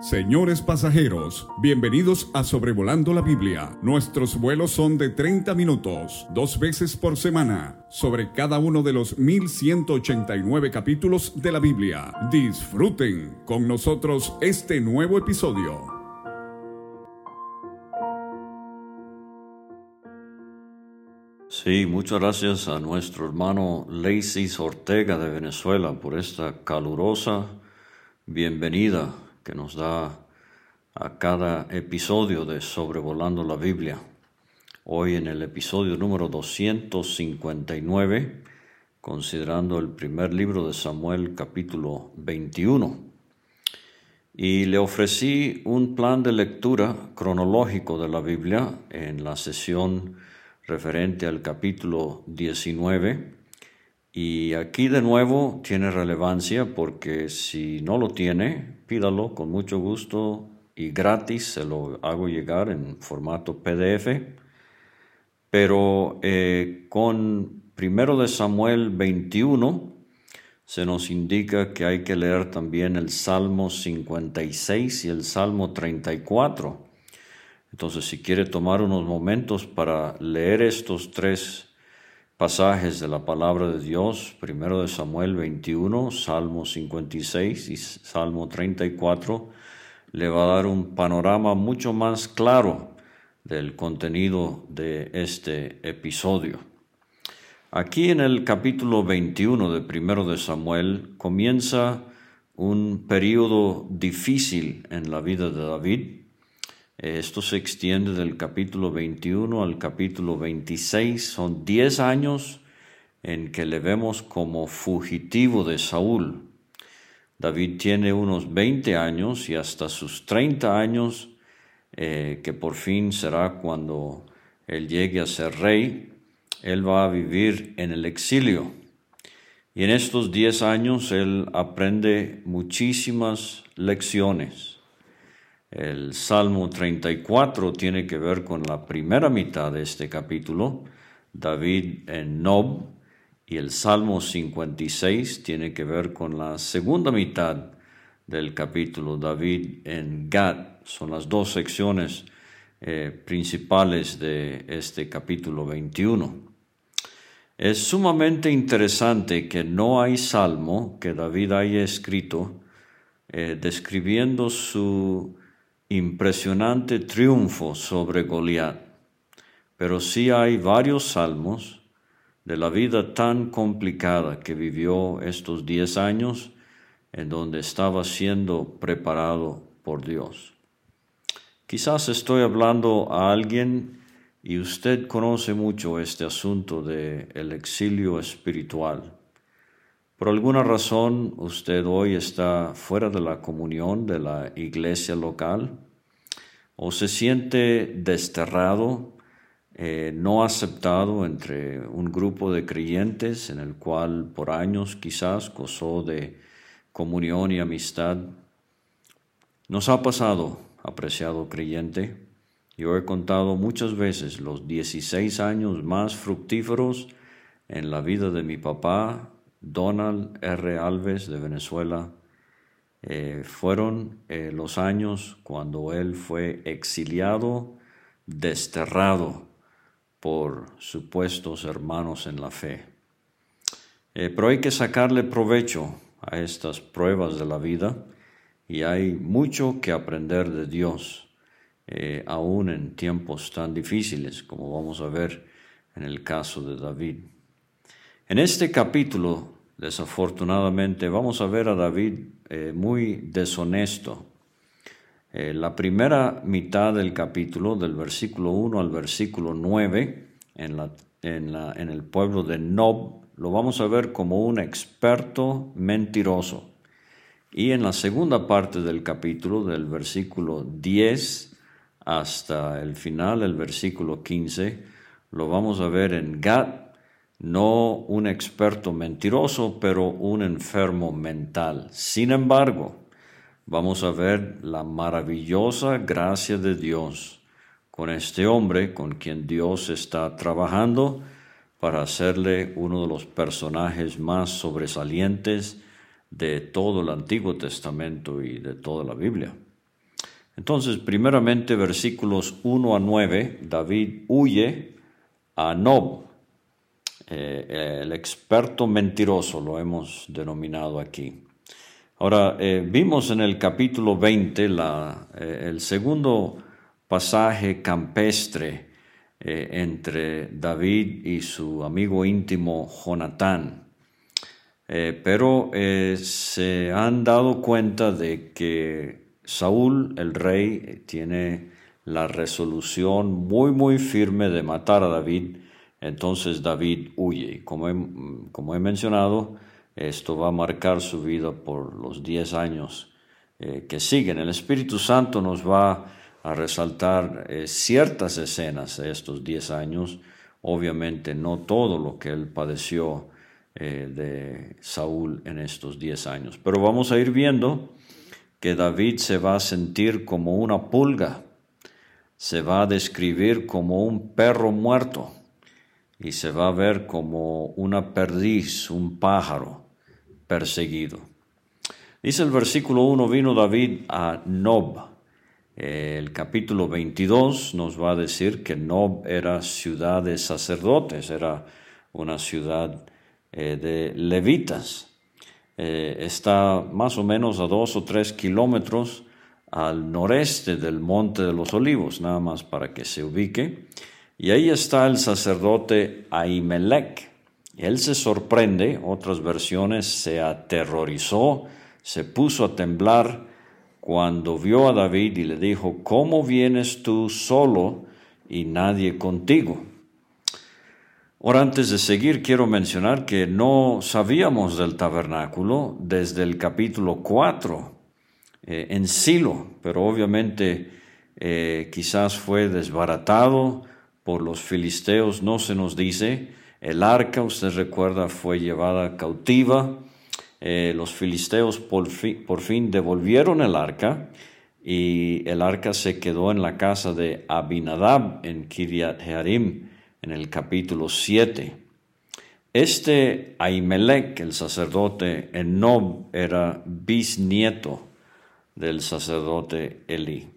Señores pasajeros, bienvenidos a Sobrevolando la Biblia. Nuestros vuelos son de 30 minutos, dos veces por semana, sobre cada uno de los 1189 capítulos de la Biblia. Disfruten con nosotros este nuevo episodio. Sí, muchas gracias a nuestro hermano Lacey Ortega de Venezuela por esta calurosa bienvenida que nos da a cada episodio de Sobrevolando la Biblia. Hoy en el episodio número 259, considerando el primer libro de Samuel capítulo 21. Y le ofrecí un plan de lectura cronológico de la Biblia en la sesión referente al capítulo 19 y aquí de nuevo tiene relevancia porque si no lo tiene, pídalo con mucho gusto y gratis, se lo hago llegar en formato PDF. Pero eh, con primero de Samuel 21 se nos indica que hay que leer también el Salmo 56 y el Salmo 34. Entonces, si quiere tomar unos momentos para leer estos tres pasajes de la palabra de Dios, primero de Samuel 21, Salmo 56 y Salmo 34, le va a dar un panorama mucho más claro del contenido de este episodio. Aquí en el capítulo 21 de primero de Samuel comienza un periodo difícil en la vida de David, esto se extiende del capítulo 21 al capítulo 26. Son 10 años en que le vemos como fugitivo de Saúl. David tiene unos 20 años y hasta sus 30 años, eh, que por fin será cuando él llegue a ser rey, él va a vivir en el exilio. Y en estos 10 años él aprende muchísimas lecciones. El Salmo 34 tiene que ver con la primera mitad de este capítulo, David en Nob, y el Salmo 56 tiene que ver con la segunda mitad del capítulo, David en Gad. Son las dos secciones eh, principales de este capítulo 21. Es sumamente interesante que no hay salmo que David haya escrito eh, describiendo su impresionante triunfo sobre Goliat, pero sí hay varios salmos de la vida tan complicada que vivió estos diez años en donde estaba siendo preparado por Dios. Quizás estoy hablando a alguien y usted conoce mucho este asunto de el exilio espiritual. Por alguna razón usted hoy está fuera de la comunión de la iglesia local o se siente desterrado, eh, no aceptado entre un grupo de creyentes en el cual por años quizás gozó de comunión y amistad. Nos ha pasado, apreciado creyente. Yo he contado muchas veces los 16 años más fructíferos en la vida de mi papá, Donald R. Alves de Venezuela, eh, fueron eh, los años cuando él fue exiliado, desterrado por supuestos hermanos en la fe. Eh, pero hay que sacarle provecho a estas pruebas de la vida y hay mucho que aprender de Dios, aún en tiempos tan difíciles como vamos a ver en el caso de David. En este capítulo Desafortunadamente vamos a ver a David eh, muy deshonesto. Eh, la primera mitad del capítulo, del versículo 1 al versículo 9, en, en, el pueblo de Nob, lo vamos a ver como un experto mentiroso. Y en la segunda parte del capítulo, del versículo 10 hasta el final, el versículo 15, lo vamos a ver en Gat, no un experto mentiroso, pero un enfermo mental. Sin embargo, vamos a ver la maravillosa gracia de Dios con este hombre con quien Dios está trabajando para hacerle uno de los personajes más sobresalientes de todo el Antiguo Testamento y de toda la Biblia. Entonces, primeramente, versículos 1 a 9, David huye a Nob, eh, el experto mentiroso, lo hemos denominado aquí. Ahora, eh, vimos en el capítulo 20 la, eh, el segundo pasaje campestre entre David y su amigo íntimo Jonatán. pero se han dado cuenta de que Saúl, el rey, tiene la resolución muy, muy firme de matar a David. Entonces David huye. Como he, como he mencionado, esto va a marcar su vida por los diez años eh, que siguen. El Espíritu Santo nos va a resaltar eh, ciertas escenas de estos diez años. Obviamente no todo lo que él padeció eh, de Saúl en estos diez años. Pero vamos a ir viendo que David se va a sentir como una pulga, se va a describir como un perro muerto y se va a ver como una perdiz, un pájaro perseguido. Dice el versículo 1, vino David a Nob. El capítulo 22 nos va a decir que Nob era ciudad de sacerdotes, era una ciudad eh, de levitas. Eh, está más o menos a dos o tres kilómetros al noreste del Monte de los Olivos, nada más para que se ubique. Y ahí está el sacerdote Ahimelech. Él se sorprende, otras versiones se aterrorizó, se puso a temblar cuando vio a David y le dijo, ¿cómo vienes tú solo y nadie contigo? Ahora, antes de seguir, quiero mencionar que no sabíamos del tabernáculo desde el capítulo 4 eh, en Silo, pero obviamente eh, quizás fue desbaratado por los filisteos, no se nos dice. El arca, usted recuerda, fue llevada cautiva. Eh, los filisteos por, fin devolvieron el arca y el arca se quedó en la casa de Abinadab en Kiriat Jearim en el capítulo 7. Este Ahimelech, el sacerdote Enob, era bisnieto del sacerdote Elí.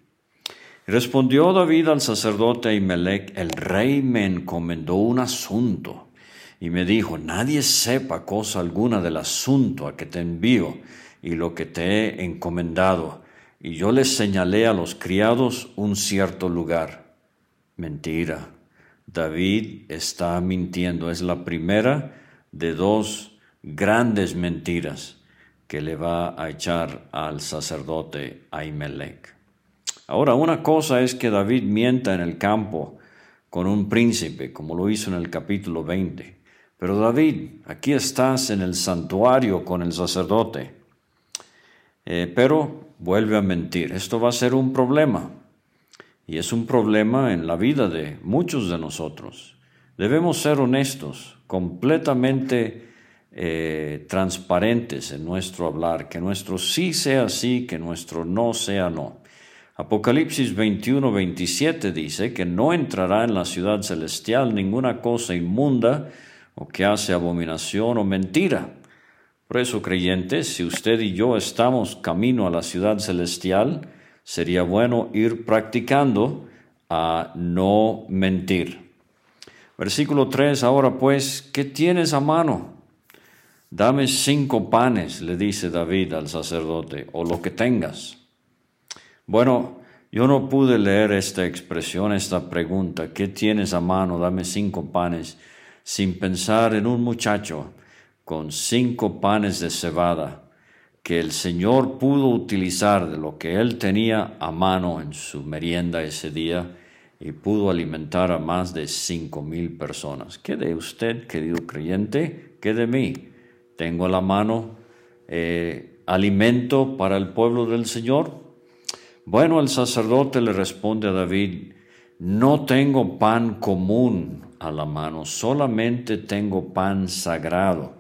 Respondió David al sacerdote Ahimelech, el rey me encomendó un asunto y me dijo, nadie sepa cosa alguna del asunto a que te envío y lo que te he encomendado. Y yo les señalé a los criados un cierto lugar. Mentira David está mintiendo. Es la primera de dos grandes mentiras que le va a echar al sacerdote Ahimelech. Ahora, una cosa es que David mienta en el campo con un príncipe, como lo hizo en el capítulo 20. Pero David, aquí estás en el santuario con el sacerdote. Eh, pero vuelve a mentir. Esto va a ser un problema. Y es un problema en la vida de muchos de nosotros. Debemos ser honestos, completamente eh, transparentes en nuestro hablar, que nuestro sí sea sí, que nuestro no sea no. Apocalipsis 21, 27 dice que no entrará en la ciudad celestial ninguna cosa inmunda o que hace abominación o mentira. Por eso, creyentes, si usted y yo estamos camino a la ciudad celestial, sería bueno ir practicando a no mentir. Versículo 3, ahora pues, ¿qué tienes a mano? Dame cinco panes, le dice David al sacerdote, o lo que tengas. Bueno, yo no pude leer esta expresión, esta pregunta, ¿qué tienes a mano? Dame cinco panes, sin pensar en un muchacho con cinco panes de cebada que el Señor pudo utilizar de lo que él tenía a mano en su merienda ese día y pudo alimentar a más de cinco mil personas. ¿Qué de usted, querido creyente? ¿Qué de mí? Tengo a la mano eh, alimento para el pueblo del Señor. Bueno, el sacerdote le responde a David, no tengo pan común a la mano, solamente tengo pan sagrado.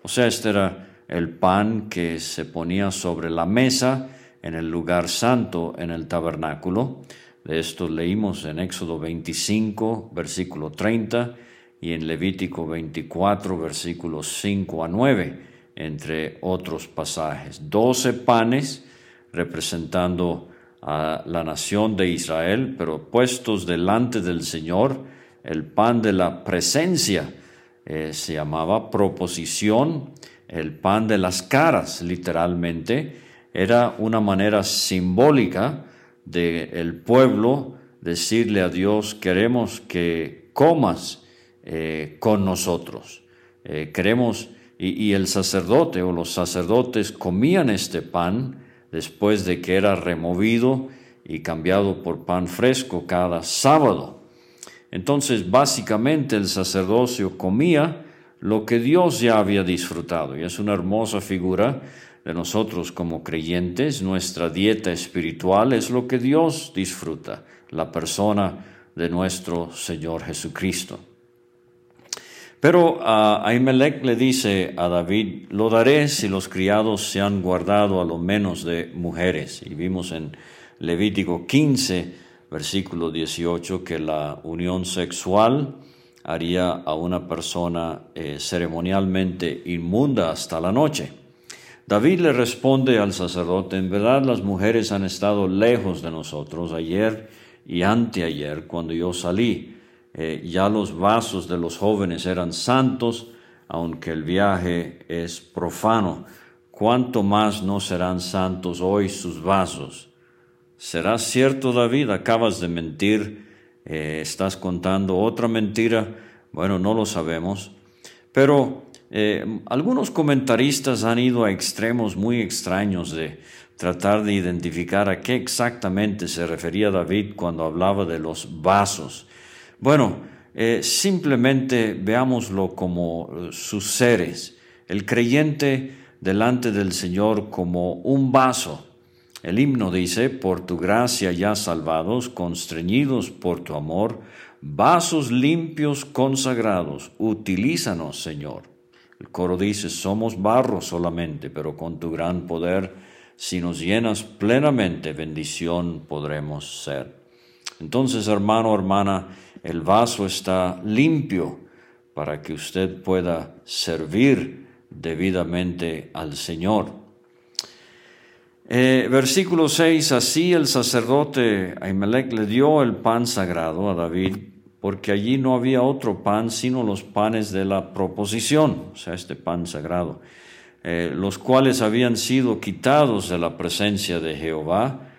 O sea, este era el pan que se ponía sobre la mesa en el lugar santo en el tabernáculo. De esto leímos en Éxodo 25, versículo 30, y en Levítico 24, versículos 5 a 9, entre otros pasajes. Doce panes representando a la nación de Israel, pero puestos delante del Señor, el pan de la presencia eh, se llamaba proposición, el pan de las caras, literalmente, era una manera simbólica del el pueblo decirle a Dios, queremos que comas eh, con nosotros, eh, queremos, y, y el sacerdote o los sacerdotes comían este pan después de que era removido y cambiado por pan fresco cada sábado. Entonces, básicamente el sacerdocio comía lo que Dios ya había disfrutado. Y es una hermosa figura de nosotros como creyentes. Nuestra dieta espiritual es lo que Dios disfruta, la persona de nuestro Señor Jesucristo. Pero a Ahimelech le dice a David, lo daré si los criados se han guardado a lo menos de mujeres. Y vimos en Levítico 15, versículo 18, que la unión sexual haría a una persona eh, ceremonialmente inmunda hasta la noche. David le responde al sacerdote, en verdad las mujeres han estado lejos de nosotros ayer y anteayer cuando yo salí. Eh, ya los vasos de los jóvenes eran santos, aunque el viaje es profano. ¿Cuánto más no serán santos hoy sus vasos? ¿Será cierto, David? Acabas de mentir, eh, estás contando otra mentira. Bueno, no lo sabemos. Pero eh, algunos comentaristas han ido a extremos muy extraños de tratar de identificar a qué exactamente se refería David cuando hablaba de los vasos. Bueno, eh, simplemente veámoslo como sus seres. El creyente delante del Señor como un vaso el himno dice, por tu gracia ya salvados, constreñidos por tu amor, vasos limpios consagrados, utilízanos, Señor. El coro dice, somos barro solamente, pero con tu gran poder, si nos llenas plenamente, bendición podremos ser. Entonces, hermano, hermana, el vaso está limpio para que usted pueda servir debidamente al Señor. Eh, versículo 6, así el sacerdote Ahimelech le dio el pan sagrado a David, porque allí no había otro pan sino los panes de la proposición, o sea, este pan sagrado, eh, los cuales habían sido quitados de la presencia de Jehová.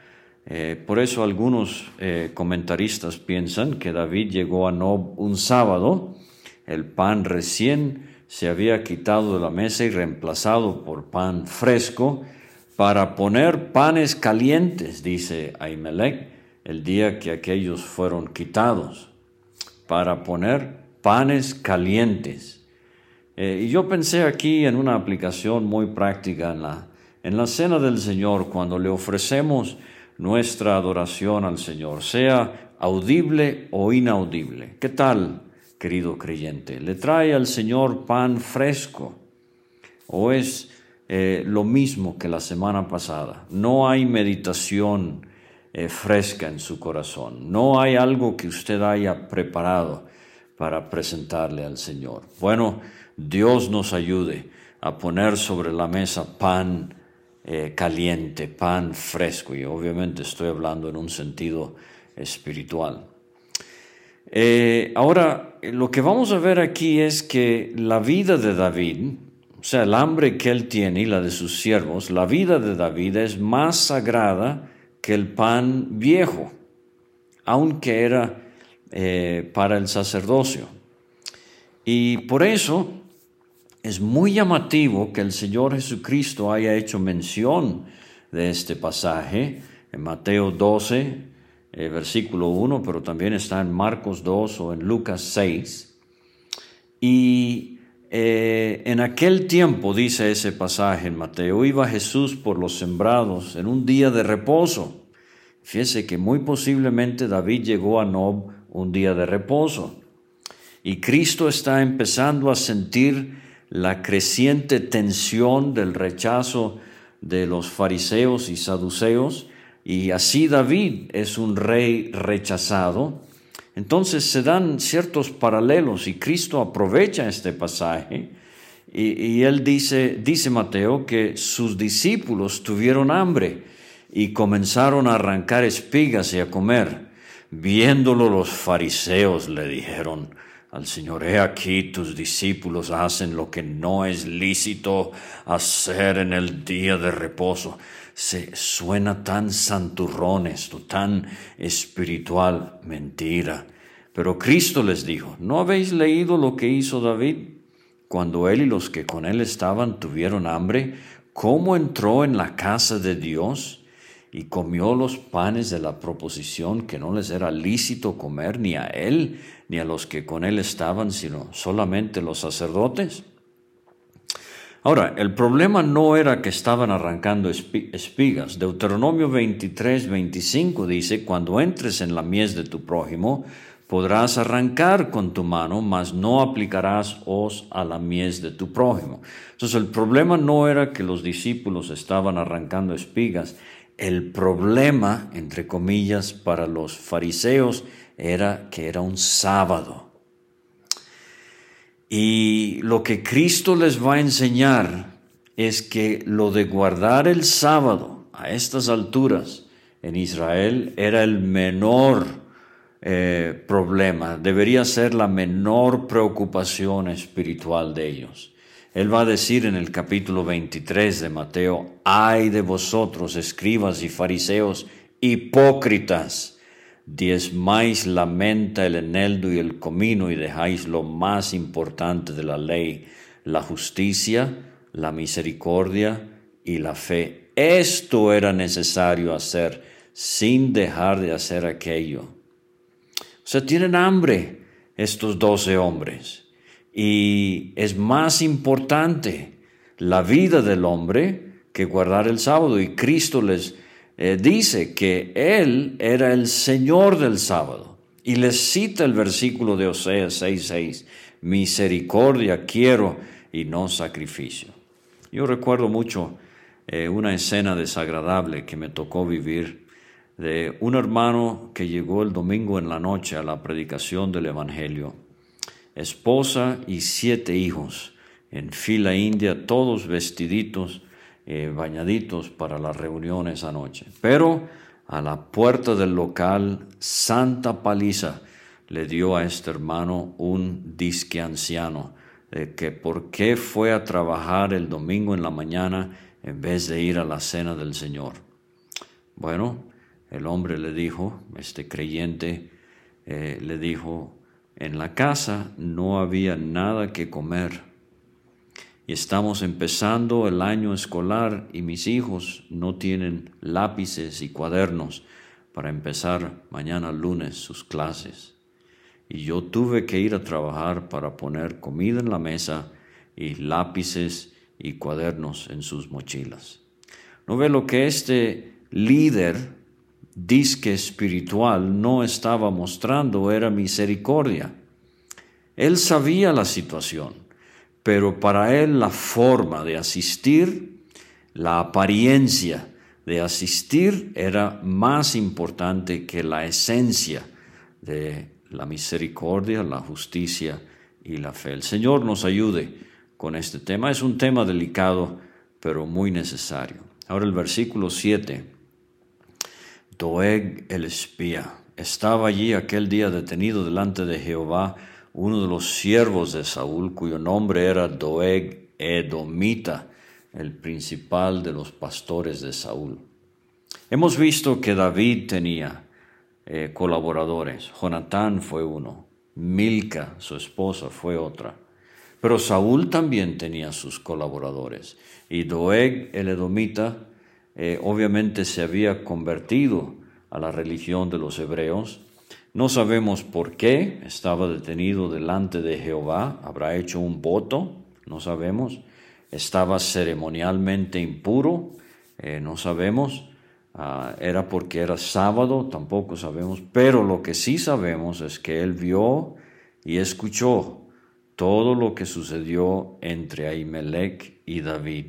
Eh, por eso algunos comentaristas piensan que David llegó a Nob un sábado, el pan recién se había quitado de la mesa y reemplazado por pan fresco, para poner panes calientes, dice Ahimelech, el día que aquellos fueron quitados, para poner panes calientes. Eh, y yo pensé aquí en una aplicación muy práctica en la, en la cena del Señor, cuando le ofrecemos nuestra adoración al Señor, sea audible o inaudible. ¿Qué tal, querido creyente? ¿Le trae al Señor pan fresco? ¿O es eh, lo mismo que la semana pasada. No hay meditación eh, fresca en su corazón. No hay algo que usted haya preparado para presentarle al Señor. Bueno, Dios nos ayude a poner sobre la mesa pan eh, caliente, pan fresco. Y obviamente estoy hablando en un sentido espiritual. ahora, lo que vamos a ver aquí es que la vida de David, o sea, el hambre que él tiene y la de sus siervos, la vida de David es más sagrada que el pan viejo, aunque era eh, para el sacerdocio. Y por eso es muy llamativo que el Señor Jesucristo haya hecho mención de este pasaje en Mateo 12, eh, versículo 1, pero también está en Marcos 2 o en Lucas 6. Y eh, en aquel tiempo, dice ese pasaje en Mateo, iba Jesús por los sembrados en un día de reposo. Fíjese que muy posiblemente David llegó a Nob un día de reposo. Y Cristo está empezando a sentir la creciente tensión del rechazo de los fariseos y saduceos. Y así David es un rey rechazado entonces se dan ciertos paralelos y Cristo aprovecha este pasaje y, él dice, dice Mateo que sus discípulos tuvieron hambre y comenzaron a arrancar espigas y a comer. Viéndolo los fariseos le dijeron al Señor, he aquí tus discípulos hacen lo que no es lícito hacer en el día de reposo. Se suena tan santurrón esto, tan espiritual, mentira. Pero Cristo les dijo, ¿no habéis leído lo que hizo David? Cuando él y los que con él estaban tuvieron hambre, ¿cómo entró en la casa de Dios? y comió los panes de la proposición que no les era lícito comer ni a él ni a los que con él estaban, sino solamente los sacerdotes. Ahora, el problema no era que estaban arrancando espigas. Deuteronomio 23, 25 dice, cuando entres en la mies de tu prójimo, podrás arrancar con tu mano, mas no aplicarás os a la mies de tu prójimo. Entonces el problema no era que los discípulos estaban arrancando espigas, el problema, entre comillas, para los fariseos era que era un sábado. Y lo que Cristo les va a enseñar es que lo de guardar el sábado a estas alturas en Israel era el menor eh, problema, debería ser la menor preocupación espiritual de ellos. Él va a decir en el capítulo 23 de Mateo, ay de vosotros, escribas y fariseos, hipócritas, diezmáis la menta, el eneldo y el comino y dejáis lo más importante de la ley, la justicia, la misericordia y la fe. Esto era necesario hacer sin dejar de hacer aquello. O sea, tienen hambre estos doce hombres y es más importante la vida del hombre que guardar el sábado. Y Cristo les eh, dice que Él era el Señor del sábado. Y les cita el versículo de Oseas 6:6, misericordia quiero y no sacrificio. Yo recuerdo mucho eh, una escena desagradable que me tocó vivir de un hermano que llegó el domingo en la noche a la predicación del Evangelio esposa y siete hijos, en fila india, todos vestiditos, eh, bañaditos para las reuniones anoche. Pero a la puerta del local, Santa Paliza le dio a este hermano un disque anciano, de que por qué fue a trabajar el domingo en la mañana en vez de ir a la cena del Señor. Bueno, el hombre le dijo, este creyente eh, le dijo, en la casa no había nada que comer. Y estamos empezando el año escolar y mis hijos no tienen lápices y cuadernos para empezar mañana lunes sus clases. Y yo tuve que ir a trabajar para poner comida en la mesa y lápices y cuadernos en sus mochilas. ¿No ve lo que este líder disque espiritual no estaba mostrando era misericordia. Él sabía la situación, pero para él la forma de asistir, la apariencia de asistir era más importante que la esencia de la misericordia, la justicia y la fe. El Señor nos ayude con este tema. Es un tema delicado, pero muy necesario. Ahora el versículo 7 Doeg el espía. Estaba allí aquel día detenido delante de Jehová uno de los siervos de Saúl, cuyo nombre era Doeg Edomita, el principal de los pastores de Saúl. Hemos visto que David tenía eh, colaboradores. Jonatán fue uno, Milca, su esposa, fue otra. Pero Saúl también tenía sus colaboradores. Y Doeg el Edomita eh, obviamente se había convertido a la religión de los hebreos. No sabemos por qué estaba detenido delante de Jehová, habrá hecho un voto, no sabemos. Estaba ceremonialmente impuro, eh, no sabemos. Ah, era porque era sábado, tampoco sabemos. Pero lo que sí sabemos es que él vio y escuchó todo lo que sucedió entre Ahimelech y David.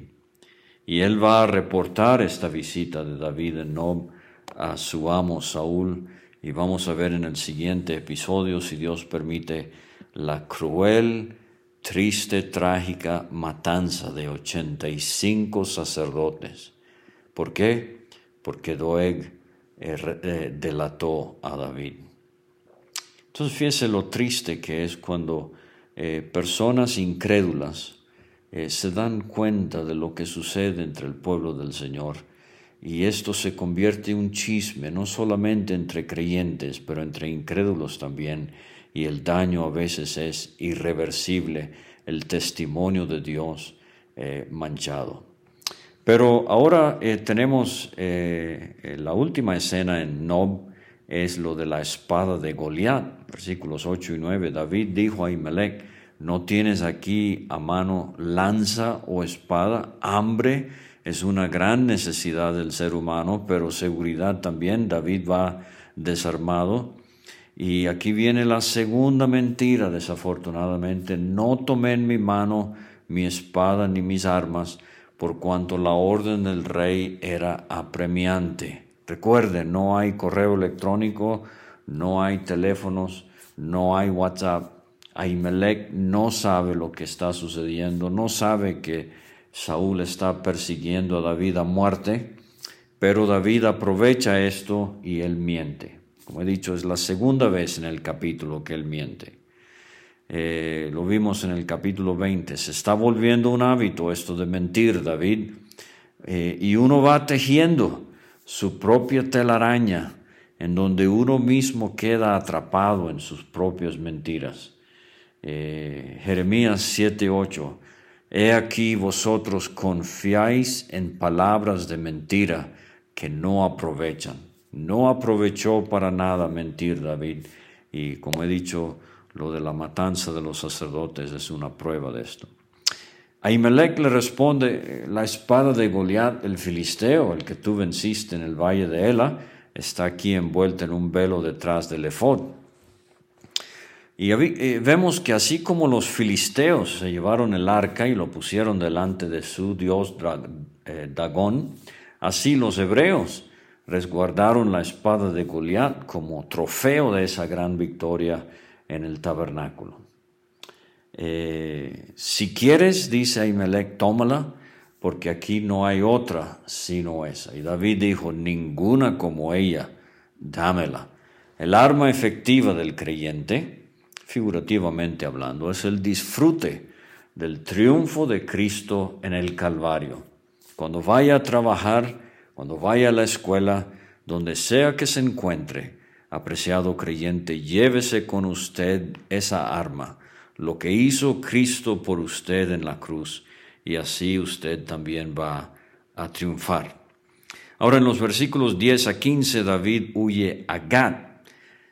Y él va a reportar esta visita de David en Nob a su amo Saúl. Y vamos a ver en el siguiente episodio, si Dios permite, la cruel, triste, trágica matanza de 85 sacerdotes. ¿Por qué? porque Doeg eh, eh, delató a David. Entonces fíjese lo triste que es cuando eh, personas incrédulas se dan cuenta de lo que sucede entre el pueblo del Señor y esto se convierte en un chisme, no solamente entre creyentes, pero entre incrédulos también, y el daño a veces es irreversible, el testimonio de Dios manchado. Pero ahora eh, tenemos eh, eh, la última escena en Nob, es lo de la espada de Goliat, versículos 8 y 9. David dijo a Imelec, no tienes aquí a mano lanza o espada, hambre es una gran necesidad del ser humano, pero seguridad también. David va desarmado. Y aquí viene la segunda mentira, desafortunadamente. No tomé en mi mano mi espada ni mis armas, por cuanto la orden del rey era apremiante. Recuerden, no hay correo electrónico, no hay teléfonos, no hay WhatsApp. Ahimelech no sabe lo que está sucediendo, no sabe que Saúl está persiguiendo a David a muerte, pero David aprovecha esto y él miente. Como he dicho, es la segunda vez en el capítulo que él miente. Eh, lo vimos en el capítulo 20, se está volviendo un hábito esto de mentir, David, eh, y uno va tejiendo su propia telaraña en donde uno mismo queda atrapado en sus propias mentiras. Eh, Jeremías 7:8, He aquí vosotros confiáis en palabras de mentira que no aprovechan. No aprovechó para nada mentir David. Y como he dicho, lo de la matanza de los sacerdotes es una prueba de esto. Ahimelech le responde, la espada de Goliat, el filisteo, el que tú venciste en el valle de Ela, está aquí envuelta en un velo detrás del efod. Y eh, vemos que así como los filisteos se llevaron el arca y lo pusieron delante de su dios eh, Dagón, así los hebreos resguardaron la espada de Goliat como trofeo de esa gran victoria en el tabernáculo. Eh, si quieres, dice Ahimelech, tómala, porque aquí no hay otra sino esa. Y David dijo, ninguna como ella, dámela. El arma efectiva del creyente, figurativamente hablando, es el disfrute del triunfo de Cristo en el Calvario. Cuando vaya a trabajar, cuando vaya a la escuela, donde sea que se encuentre, Apreciado creyente, llévese con usted esa arma, lo que hizo Cristo por usted en la cruz, y así usted también va a triunfar. Ahora en los versículos 10 a 15 David huye a Gad.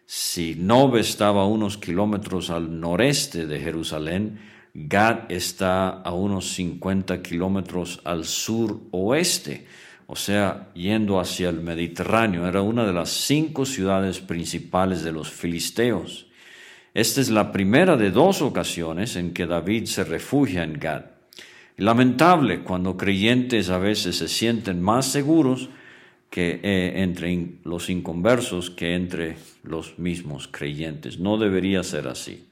Si Nob estaba a unos kilómetros al noreste de Jerusalén, Gad está a unos 50 kilómetros al sur oeste o sea, yendo hacia el Mediterráneo. Era una de las cinco ciudades principales de los filisteos. Esta es la primera de dos ocasiones en que David se refugia en Gad. Lamentable cuando creyentes a veces se sienten más seguros que eh, entre los inconversos que entre los mismos creyentes. No debería ser así.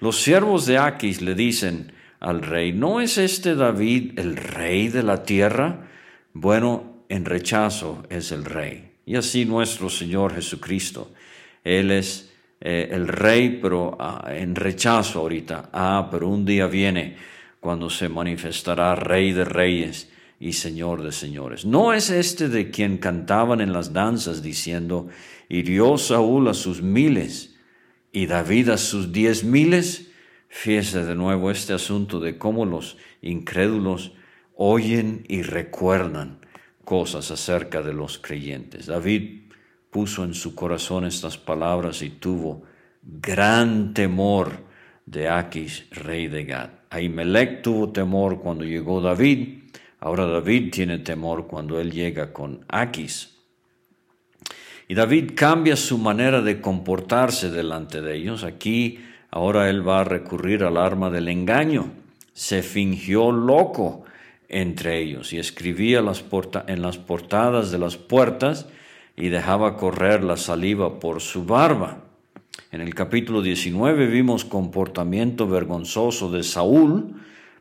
Los siervos de Aquis le dicen al rey, ¿no es este David el rey de la tierra? bueno en rechazo es el Rey. Y así nuestro Señor Jesucristo. Él es eh, el Rey, pero ah, en rechazo ahorita. Ah, pero un día viene cuando se manifestará Rey de Reyes y Señor de Señores. ¿No es este de quien cantaban en las danzas diciendo, hirió Saúl a sus miles y David a sus diez miles? Fíjese de nuevo este asunto de cómo los incrédulos oyen y recuerdan cosas acerca de los creyentes. David puso en su corazón estas palabras y tuvo gran temor de Aquis, rey de Gad. Ahimelech tuvo temor cuando llegó David, ahora David tiene temor cuando él llega con Aquis. Y David cambia su manera de comportarse delante de ellos. Aquí ahora él va a recurrir al arma del engaño. Se fingió loco entre ellos y escribía en las portadas de las puertas y dejaba correr la saliva por su barba. En el capítulo 19 vimos comportamiento vergonzoso de Saúl,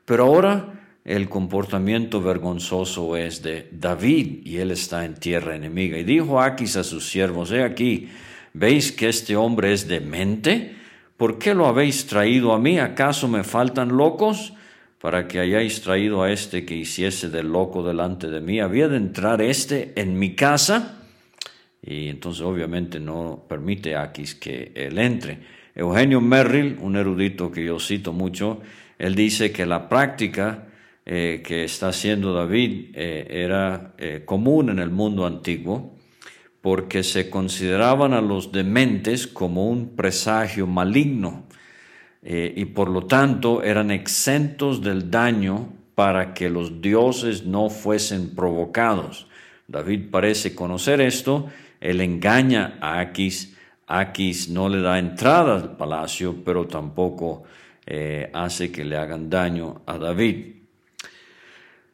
pero ahora el comportamiento vergonzoso es de David y él está en tierra enemiga. Y dijo Aquis a sus siervos, he aquí, ¿veis que este hombre es demente? ¿Por qué lo habéis traído a mí? ¿Acaso me faltan locos? Para que hayáis traído a este que hiciese del loco delante de mí. ¿Había de entrar este en mi casa? Y entonces obviamente no permite Aquis que él entre. Eugenio Merrill, un erudito que yo cito mucho, él dice que la práctica eh, que está haciendo David eh, era eh, común en el mundo antiguo porque se consideraban a los dementes como un presagio maligno y por lo tanto eran exentos del daño para que los dioses no fuesen provocados. David parece conocer esto, él engaña a Aquis, Aquis no le da entrada al palacio, pero tampoco hace que le hagan daño a David.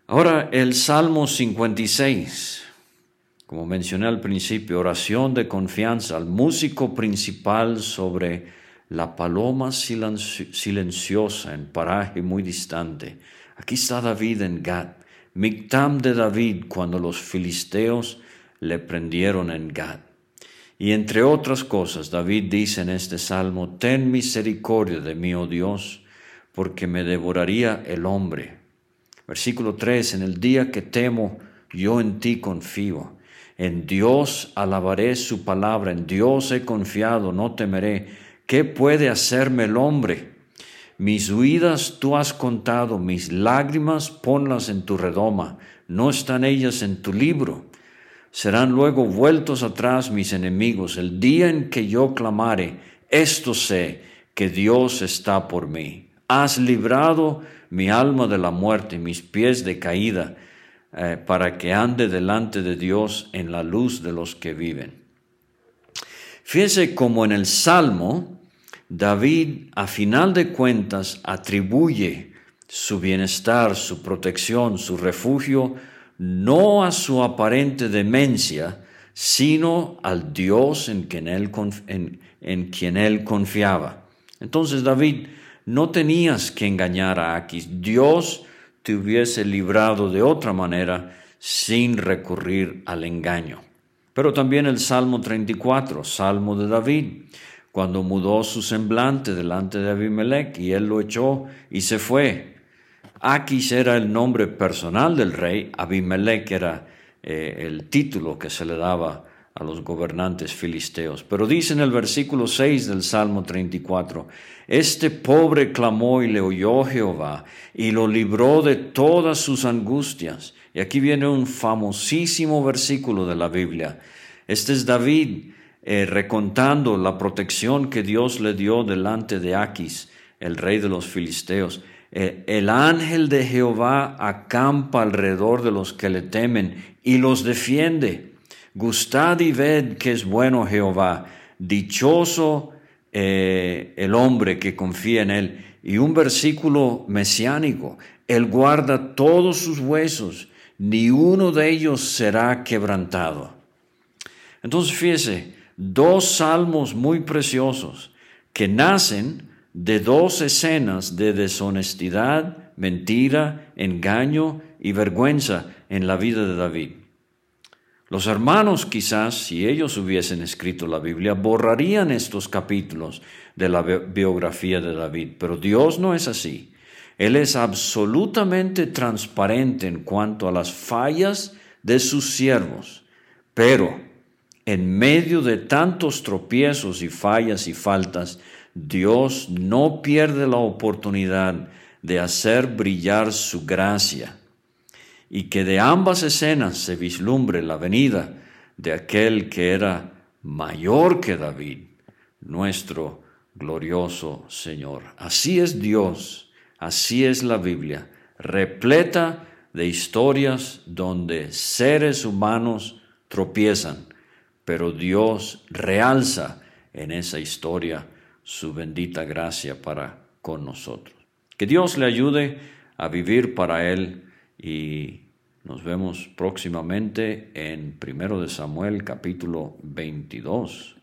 Ahora el Salmo 56, como mencioné al principio, oración de confianza al músico principal sobre la paloma silenciosa en paraje muy distante. Aquí está David en Gad, Mictam de David cuando los filisteos le prendieron en Gad. Y entre otras cosas, David dice en este salmo, Ten misericordia de mí, oh Dios, porque me devoraría el hombre Versículo 3, en el día que temo, yo en ti confío. En Dios alabaré su palabra, en Dios he confiado, no temeré. ¿Qué puede hacerme el hombre? Mis huidas tú has contado, mis lágrimas ponlas en tu redoma, no están ellas en tu libro. Serán luego vueltos atrás mis enemigos. El día en que yo clamare, esto sé, que Dios está por mí. Has librado mi alma de la muerte, mis pies de caída, eh, para que ande delante de Dios en la luz de los que viven. Fíjense como en el Salmo, David a final de cuentas atribuye su bienestar, su protección, su refugio, no a su aparente demencia, sino al Dios en quien él, en quien él confiaba. Entonces David no tenías que engañar a Aquis. Dios te hubiese librado de otra manera sin recurrir al engaño. Pero también el Salmo 34, Salmo de David, cuando mudó su semblante delante de Abimelech y él lo echó y se fue. Aquis era el nombre personal del rey, Abimelech era eh, el título que se le daba a los gobernantes filisteos. Pero dice en el versículo 6 del Salmo 34, Este pobre clamó y le oyó Jehová y lo libró de todas sus angustias. Y aquí viene un famosísimo versículo de la Biblia. Este es David eh, recontando la protección que Dios le dio delante de Aquis, el rey de los filisteos. Eh, el ángel de Jehová acampa alrededor de los que le temen y los defiende. Gustad y ved que es bueno Jehová, dichoso eh, el hombre que confía en él. Y un versículo mesiánico, él guarda todos sus huesos, ni uno de ellos será quebrantado. Entonces fíjese, dos salmos muy preciosos que nacen de dos escenas de deshonestidad, mentira, engaño y vergüenza en la vida de David. Los hermanos quizás, si ellos hubiesen escrito la Biblia, borrarían estos capítulos de la biografía de David, pero Dios no es así. Él es absolutamente transparente en cuanto a las fallas de sus siervos, pero en medio de tantos tropiezos y fallas y faltas, Dios no pierde la oportunidad de hacer brillar su gracia y que de ambas escenas se vislumbre la venida de aquel que era mayor que David, nuestro glorioso Señor. Así es Dios, así es la Biblia, repleta de historias donde seres humanos tropiezan, pero Dios realza en esa historia su bendita gracia para con nosotros. Que Dios le ayude a vivir para Él y nos vemos próximamente en Primero de Samuel capítulo 22.